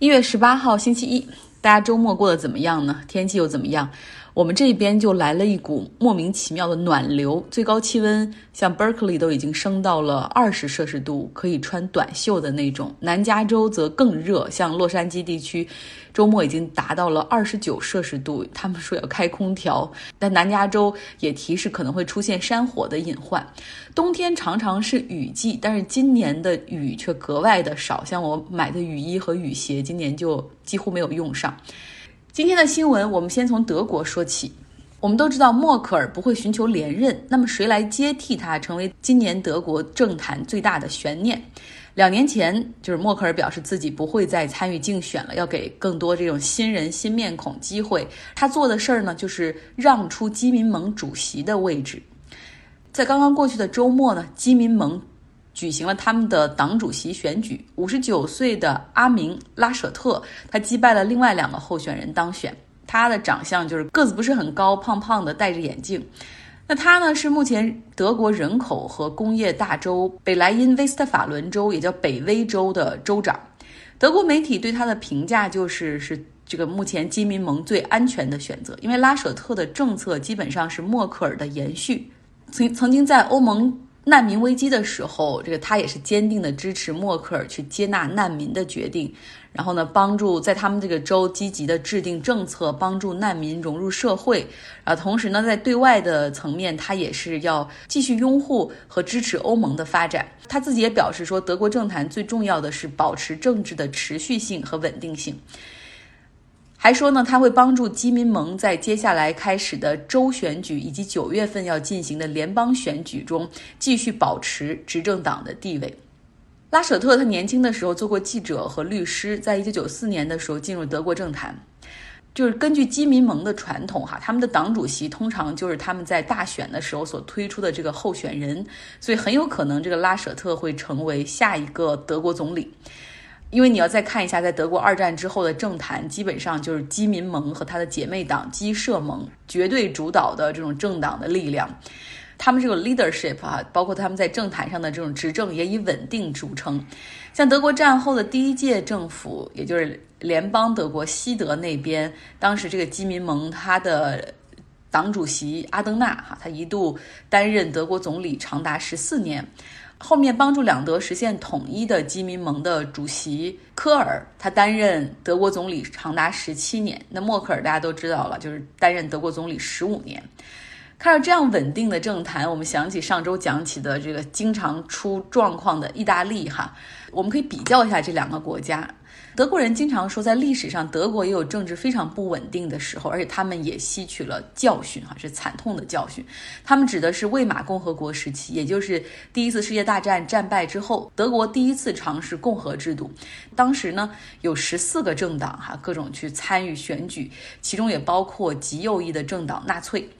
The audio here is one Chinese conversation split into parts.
一月十八号星期一，大家周末过得怎么样呢？天气又怎么样？我们这边就来了一股莫名其妙的暖流，最高气温像 Berkeley 都已经升到了二十摄氏度，可以穿短袖的那种。南加州则更热，像洛杉矶地区，周末已经达到了二十九摄氏度，他们说要开空调。但南加州也提示可能会出现山火的隐患。冬天常常是雨季，但是今年的雨却格外的少，像我买的雨衣和雨鞋，今年就几乎没有用上。今天的新闻，我们先从德国说起。我们都知道默克尔不会寻求连任，那么谁来接替他，成为今年德国政坛最大的悬念。两年前，就是默克尔表示自己不会再参与竞选了，要给更多这种新人、新面孔机会。他做的事儿呢，就是让出基民盟主席的位置。在刚刚过去的周末呢，基民盟。举行了他们的党主席选举，五十九岁的阿明拉舍特，他击败了另外两个候选人当选。他的长相就是个子不是很高，胖胖的，戴着眼镜。那他呢是目前德国人口和工业大州北莱茵威斯特法伦州，也叫北威州的州长。德国媒体对他的评价就是是这个目前基民盟最安全的选择，因为拉舍特的政策基本上是默克尔的延续。曾曾经在欧盟。难民危机的时候，这个他也是坚定的支持默克尔去接纳难民的决定，然后呢，帮助在他们这个州积极的制定政策，帮助难民融入社会。啊，同时呢，在对外的层面，他也是要继续拥护和支持欧盟的发展。他自己也表示说，德国政坛最重要的是保持政治的持续性和稳定性。还说呢，他会帮助基民盟在接下来开始的州选举以及九月份要进行的联邦选举中继续保持执政党的地位。拉舍特他年轻的时候做过记者和律师，在一九九四年的时候进入德国政坛。就是根据基民盟的传统哈，他们的党主席通常就是他们在大选的时候所推出的这个候选人，所以很有可能这个拉舍特会成为下一个德国总理。因为你要再看一下，在德国二战之后的政坛，基本上就是基民盟和他的姐妹党基社盟绝对主导的这种政党的力量。他们这个 leadership 啊，包括他们在政坛上的这种执政，也以稳定著称。像德国战后的第一届政府，也就是联邦德国西德那边，当时这个基民盟他的党主席阿登纳哈，他一度担任德国总理长达十四年。后面帮助两德实现统一的基民盟的主席科尔，他担任德国总理长达十七年。那默克尔大家都知道了，就是担任德国总理十五年。看到这样稳定的政坛，我们想起上周讲起的这个经常出状况的意大利哈，我们可以比较一下这两个国家。德国人经常说，在历史上，德国也有政治非常不稳定的时候，而且他们也吸取了教训，哈，是惨痛的教训。他们指的是魏玛共和国时期，也就是第一次世界大战战败之后，德国第一次尝试共和制度。当时呢，有十四个政党，哈，各种去参与选举，其中也包括极右翼的政党纳粹。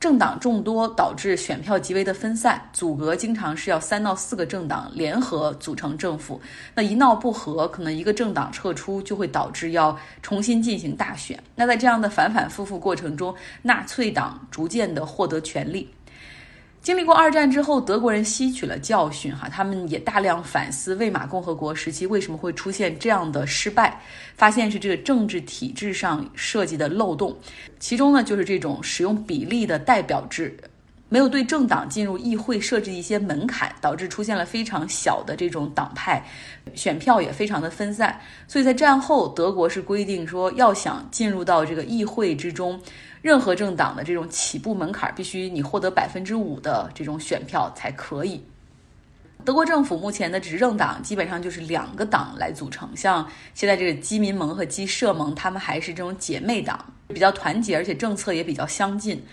政党众多，导致选票极为的分散，组阁经常是要三到四个政党联合组成政府。那一闹不和，可能一个政党撤出，就会导致要重新进行大选。那在这样的反反复复过程中，纳粹党逐渐的获得权力。经历过二战之后，德国人吸取了教训，哈，他们也大量反思魏玛共和国时期为什么会出现这样的失败，发现是这个政治体制上设计的漏洞，其中呢就是这种使用比例的代表制。没有对政党进入议会设置一些门槛，导致出现了非常小的这种党派，选票也非常的分散。所以在战后，德国是规定说，要想进入到这个议会之中，任何政党的这种起步门槛必须你获得百分之五的这种选票才可以。德国政府目前的执政党基本上就是两个党来组成，像现在这个基民盟和基社盟，他们还是这种姐妹党，比较团结，而且政策也比较相近。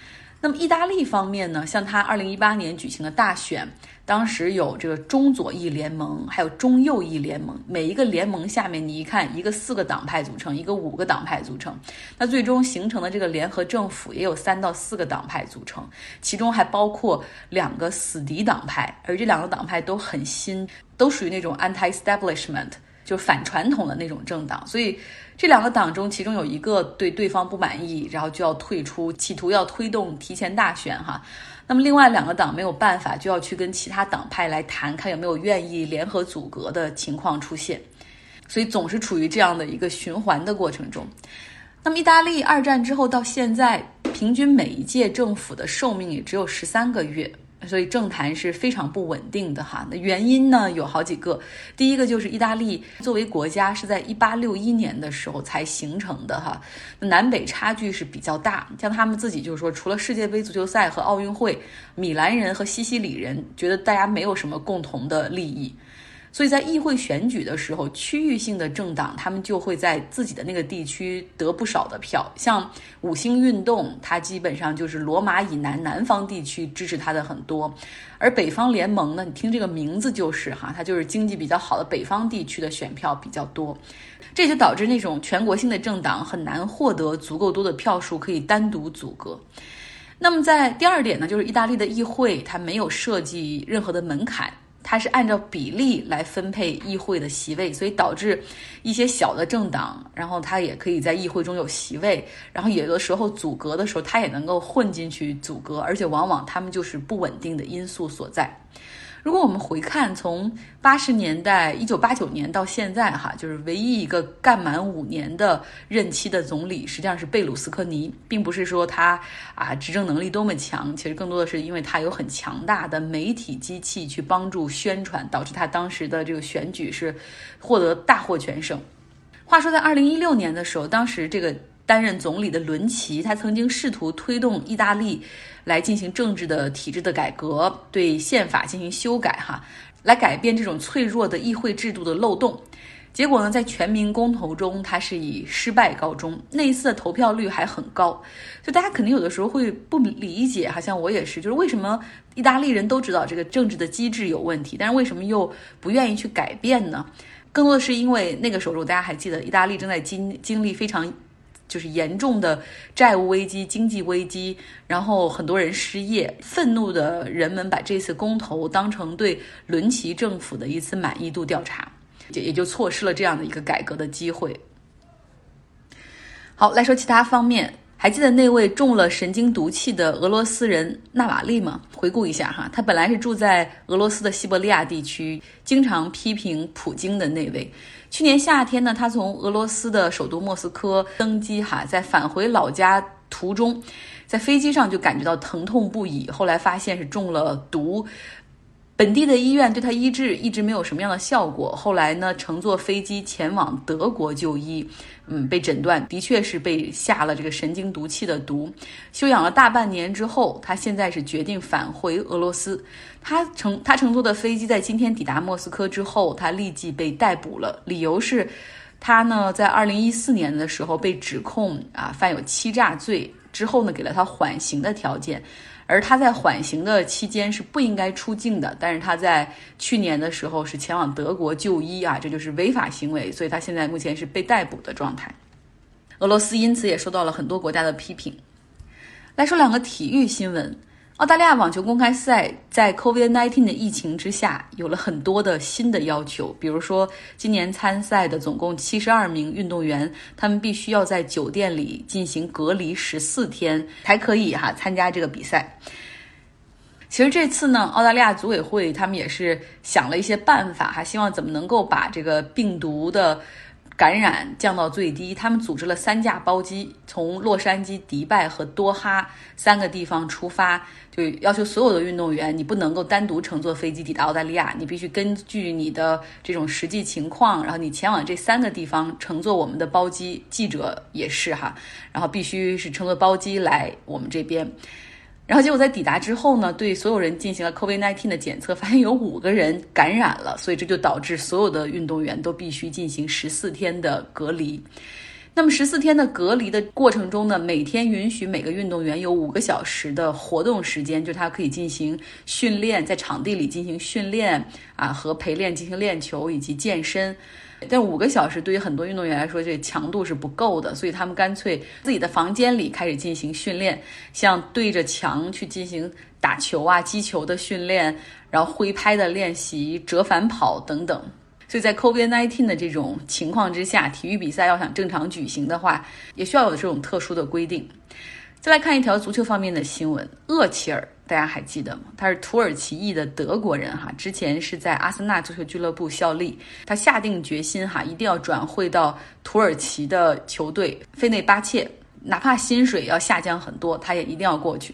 那么意大利方面呢？像他二零一八年举行的大选，当时有这个中左翼联盟，还有中右翼联盟。每一个联盟下面，你一看，一个四个党派组成，一个五个党派组成。那最终形成的这个联合政府也有三到四个党派组成，其中还包括两个死敌党派，而这两个党派都很新，都属于那种 anti-establishment。就反传统的那种政党，所以这两个党中，其中有一个对对方不满意，然后就要退出，企图要推动提前大选哈。那么另外两个党没有办法，就要去跟其他党派来谈，看有没有愿意联合阻隔的情况出现。所以总是处于这样的一个循环的过程中。那么，意大利二战之后到现在，平均每一届政府的寿命也只有十三个月。所以政坛是非常不稳定的哈。那原因呢有好几个。第一个就是意大利作为国家是在一八六一年的时候才形成的哈，南北差距是比较大。像他们自己就是说，除了世界杯足球赛和奥运会，米兰人和西西里人觉得大家没有什么共同的利益。所以在议会选举的时候，区域性的政党他们就会在自己的那个地区得不少的票。像五星运动，它基本上就是罗马以南南方地区支持它的很多，而北方联盟呢，你听这个名字就是哈，它就是经济比较好的北方地区的选票比较多，这就导致那种全国性的政党很难获得足够多的票数可以单独阻隔。那么在第二点呢，就是意大利的议会它没有设计任何的门槛。它是按照比例来分配议会的席位，所以导致一些小的政党，然后它也可以在议会中有席位，然后有的时候阻隔的时候，它也能够混进去阻隔，而且往往他们就是不稳定的因素所在。如果我们回看从八十年代一九八九年到现在，哈，就是唯一一个干满五年的任期的总理，实际上是贝鲁斯科尼，并不是说他啊执政能力多么强，其实更多的是因为他有很强大的媒体机器去帮助宣传，导致他当时的这个选举是获得大获全胜。话说在二零一六年的时候，当时这个。担任总理的伦齐，他曾经试图推动意大利来进行政治的体制的改革，对宪法进行修改，哈，来改变这种脆弱的议会制度的漏洞。结果呢，在全民公投中，他是以失败告终。那一次的投票率还很高，就大家肯定有的时候会不理解，好像我也是，就是为什么意大利人都知道这个政治的机制有问题，但是为什么又不愿意去改变呢？更多的是因为那个时候，大家还记得，意大利正在经经历非常。就是严重的债务危机、经济危机，然后很多人失业，愤怒的人们把这次公投当成对伦齐政府的一次满意度调查，也也就错失了这样的一个改革的机会。好，来说其他方面。还记得那位中了神经毒气的俄罗斯人纳瓦利吗？回顾一下哈，他本来是住在俄罗斯的西伯利亚地区，经常批评普京的那位。去年夏天呢，他从俄罗斯的首都莫斯科登机哈，在返回老家途中，在飞机上就感觉到疼痛不已，后来发现是中了毒。本地的医院对他医治一直没有什么样的效果，后来呢，乘坐飞机前往德国就医，嗯，被诊断的确是被下了这个神经毒气的毒，休养了大半年之后，他现在是决定返回俄罗斯。他乘他乘坐的飞机在今天抵达莫斯科之后，他立即被逮捕了，理由是，他呢在二零一四年的时候被指控啊犯有欺诈罪，之后呢给了他缓刑的条件。而他在缓刑的期间是不应该出境的，但是他在去年的时候是前往德国就医啊，这就是违法行为，所以他现在目前是被逮捕的状态。俄罗斯因此也受到了很多国家的批评。来说两个体育新闻。澳大利亚网球公开赛在 COVID-19 的疫情之下，有了很多的新的要求。比如说，今年参赛的总共七十二名运动员，他们必须要在酒店里进行隔离十四天，才可以哈参加这个比赛。其实这次呢，澳大利亚组委会他们也是想了一些办法哈，希望怎么能够把这个病毒的。感染降到最低，他们组织了三架包机，从洛杉矶、迪拜和多哈三个地方出发，就要求所有的运动员，你不能够单独乘坐飞机抵达澳大利亚，你必须根据你的这种实际情况，然后你前往这三个地方乘坐我们的包机。记者也是哈，然后必须是乘坐包机来我们这边。然后结果在抵达之后呢，对所有人进行了 COVID-19 的检测，发现有五个人感染了，所以这就导致所有的运动员都必须进行十四天的隔离。那么十四天的隔离的过程中呢，每天允许每个运动员有五个小时的活动时间，就是他可以进行训练，在场地里进行训练啊，和陪练进行练球以及健身。但五个小时对于很多运动员来说，这强度是不够的，所以他们干脆自己的房间里开始进行训练，像对着墙去进行打球啊、击球的训练，然后挥拍的练习、折返跑等等。所以在 COVID-19 的这种情况之下，体育比赛要想正常举行的话，也需要有这种特殊的规定。再来看一条足球方面的新闻：厄齐尔大家还记得吗？他是土耳其裔的德国人哈，之前是在阿森纳足球俱乐部效力。他下定决心哈，一定要转会到土耳其的球队费内巴切，哪怕薪水要下降很多，他也一定要过去。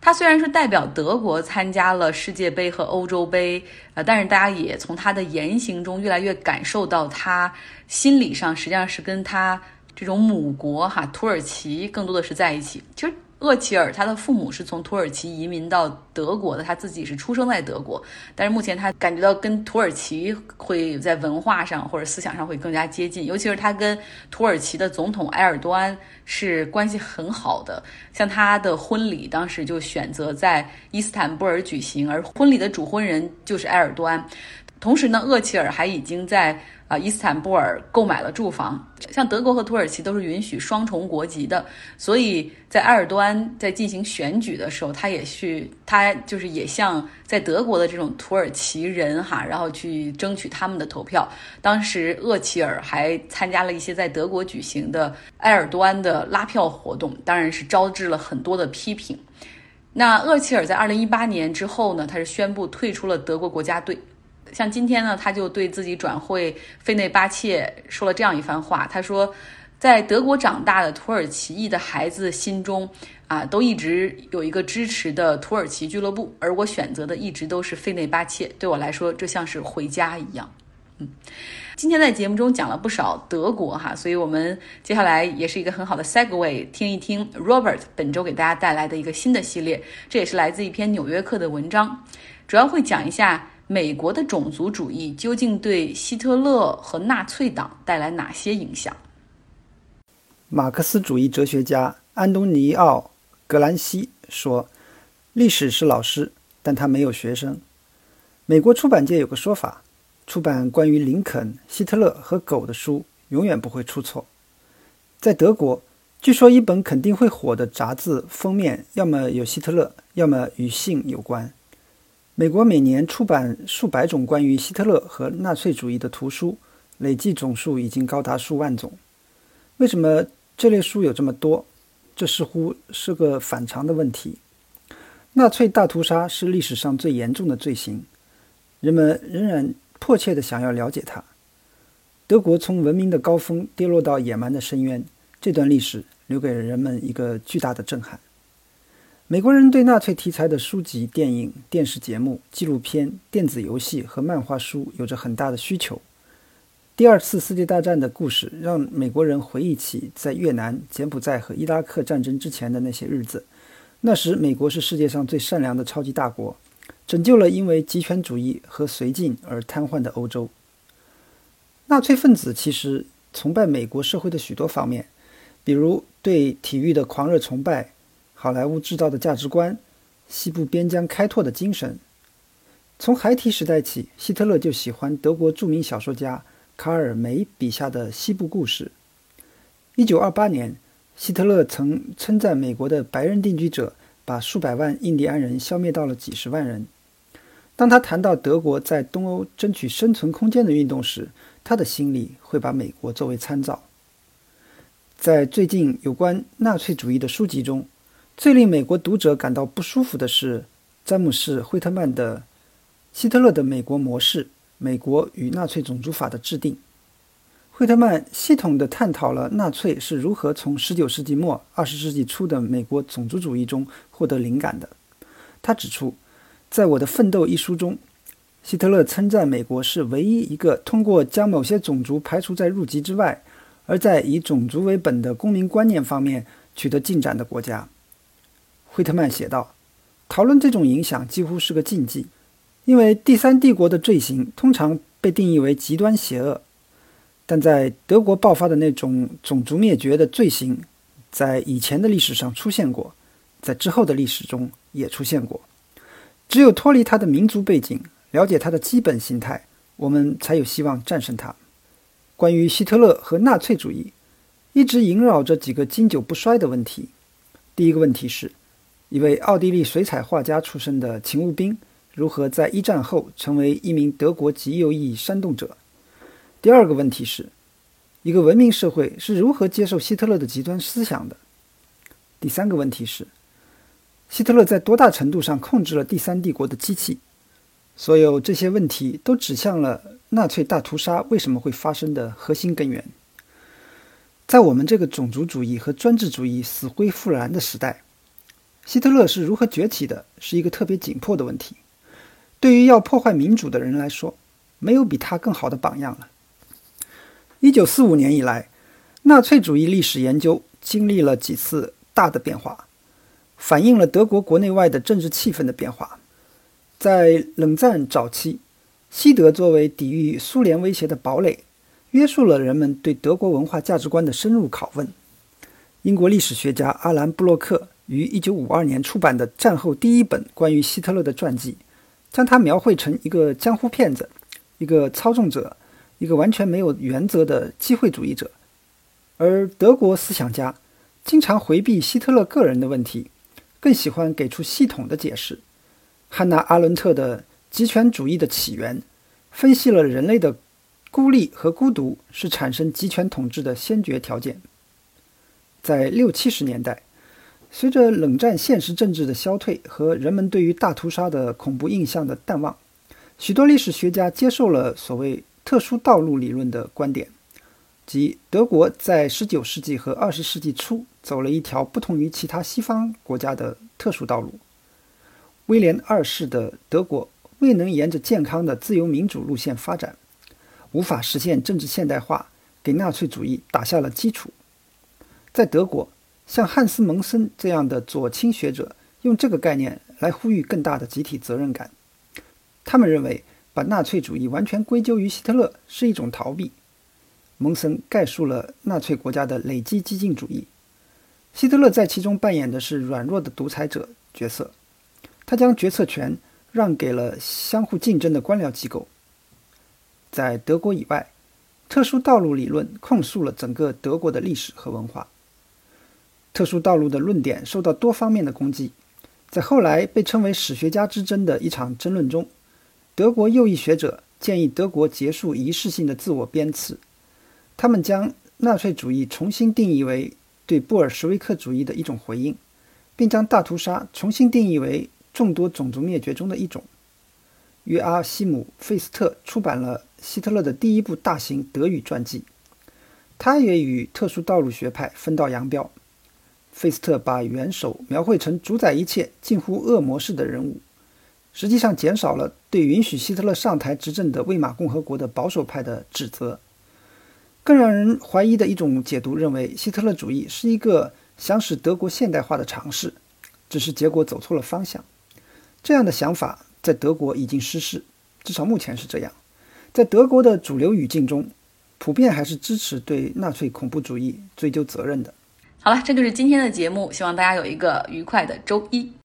他虽然是代表德国参加了世界杯和欧洲杯，呃，但是大家也从他的言行中越来越感受到，他心理上实际上是跟他这种母国哈土耳其更多的是在一起。其实。厄齐尔他的父母是从土耳其移民到德国的，他自己是出生在德国，但是目前他感觉到跟土耳其会在文化上或者思想上会更加接近，尤其是他跟土耳其的总统埃尔多安是关系很好的，像他的婚礼当时就选择在伊斯坦布尔举行，而婚礼的主婚人就是埃尔多安。同时呢，厄齐尔还已经在。啊，伊斯坦布尔购买了住房。像德国和土耳其都是允许双重国籍的，所以在埃尔多安在进行选举的时候，他也去，他就是也向在德国的这种土耳其人哈，然后去争取他们的投票。当时厄齐尔还参加了一些在德国举行的埃尔多安的拉票活动，当然是招致了很多的批评。那厄齐尔在二零一八年之后呢，他是宣布退出了德国国家队。像今天呢，他就对自己转会费内巴切说了这样一番话。他说，在德国长大的土耳其裔的孩子心中，啊，都一直有一个支持的土耳其俱乐部，而我选择的一直都是费内巴切。对我来说，这像是回家一样。嗯，今天在节目中讲了不少德国哈，所以我们接下来也是一个很好的 segue，听一听 Robert 本周给大家带来的一个新的系列。这也是来自一篇《纽约客》的文章，主要会讲一下。美国的种族主义究竟对希特勒和纳粹党带来哪些影响？马克思主义哲学家安东尼奥·格兰西说：“历史是老师，但他没有学生。”美国出版界有个说法：出版关于林肯、希特勒和狗的书永远不会出错。在德国，据说一本肯定会火的杂志封面要么有希特勒，要么与性有关。美国每年出版数百种关于希特勒和纳粹主义的图书，累计总数已经高达数万种。为什么这类书有这么多？这似乎是个反常的问题。纳粹大屠杀是历史上最严重的罪行，人们仍然迫切地想要了解它。德国从文明的高峰跌落到野蛮的深渊，这段历史留给了人们一个巨大的震撼。美国人对纳粹题材的书籍、电影、电视节目、纪录片、电子游戏和漫画书有着很大的需求。第二次世界大战的故事让美国人回忆起在越南、柬埔寨和伊拉克战争之前的那些日子。那时，美国是世界上最善良的超级大国，拯救了因为极权主义和绥靖而瘫痪的欧洲。纳粹分子其实崇拜美国社会的许多方面，比如对体育的狂热崇拜。好莱坞制造的价值观，西部边疆开拓的精神。从孩提时代起，希特勒就喜欢德国著名小说家卡尔梅笔下的西部故事。一九二八年，希特勒曾称赞美国的白人定居者把数百万印第安人消灭到了几十万人。当他谈到德国在东欧争取生存空间的运动时，他的心里会把美国作为参照。在最近有关纳粹主义的书籍中，最令美国读者感到不舒服的是，詹姆士·惠特曼的《希特勒的美国模式：美国与纳粹种族法的制定》。惠特曼系统地探讨了纳粹是如何从19世纪末20世纪初的美国种族主义中获得灵感的。他指出，在我的《奋斗》一书中，希特勒称赞美国是唯一一个通过将某些种族排除在入籍之外，而在以种族为本的公民观念方面取得进展的国家。惠特曼写道：“讨论这种影响几乎是个禁忌，因为第三帝国的罪行通常被定义为极端邪恶。但在德国爆发的那种种族灭绝的罪行，在以前的历史上出现过，在之后的历史中也出现过。只有脱离它的民族背景，了解它的基本形态，我们才有希望战胜它。关于希特勒和纳粹主义，一直萦绕着几个经久不衰的问题。第一个问题是。”一位奥地利水彩画家出身的勤务兵，如何在一战后成为一名德国极右翼煽动者？第二个问题是，一个文明社会是如何接受希特勒的极端思想的？第三个问题是，希特勒在多大程度上控制了第三帝国的机器？所有这些问题都指向了纳粹大屠杀为什么会发生的核心根源。在我们这个种族主义和专制主义死灰复燃的时代，希特勒是如何崛起的，是一个特别紧迫的问题。对于要破坏民主的人来说，没有比他更好的榜样了。一九四五年以来，纳粹主义历史研究经历了几次大的变化，反映了德国国内外的政治气氛的变化。在冷战早期，西德作为抵御苏联威胁的堡垒，约束了人们对德国文化价值观的深入拷问。英国历史学家阿兰·布洛克于1952年出版的战后第一本关于希特勒的传记，将他描绘成一个江湖骗子，一个操纵者，一个完全没有原则的机会主义者。而德国思想家经常回避希特勒个人的问题，更喜欢给出系统的解释。汉娜·阿伦特的《极权主义的起源》分析了人类的孤立和孤独是产生极权统治的先决条件。在六七十年代，随着冷战现实政治的消退和人们对于大屠杀的恐怖印象的淡忘，许多历史学家接受了所谓“特殊道路”理论的观点，即德国在19世纪和20世纪初走了一条不同于其他西方国家的特殊道路。威廉二世的德国未能沿着健康的自由民主路线发展，无法实现政治现代化，给纳粹主义打下了基础。在德国，像汉斯·蒙森这样的左倾学者用这个概念来呼吁更大的集体责任感。他们认为，把纳粹主义完全归咎于希特勒是一种逃避。蒙森概述了纳粹国家的累积激进主义，希特勒在其中扮演的是软弱的独裁者角色。他将决策权让给了相互竞争的官僚机构。在德国以外，特殊道路理论控诉了整个德国的历史和文化。特殊道路的论点受到多方面的攻击，在后来被称为“史学家之争”的一场争论中，德国右翼学者建议德国结束仪式性的自我鞭笞。他们将纳粹主义重新定义为对布尔什维克主义的一种回应，并将大屠杀重新定义为。众多种族灭绝中的一种。约阿希姆·费斯特出版了希特勒的第一部大型德语传记，他也与特殊道路学派分道扬镳。费斯特把元首描绘成主宰一切、近乎恶魔式的人物，实际上减少了对允许希特勒上台执政的魏玛共和国的保守派的指责。更让人怀疑的一种解读认为，希特勒主义是一个想使德国现代化的尝试，只是结果走错了方向。这样的想法在德国已经失势，至少目前是这样。在德国的主流语境中，普遍还是支持对纳粹恐怖主义追究责任的。好了，这就是今天的节目，希望大家有一个愉快的周一。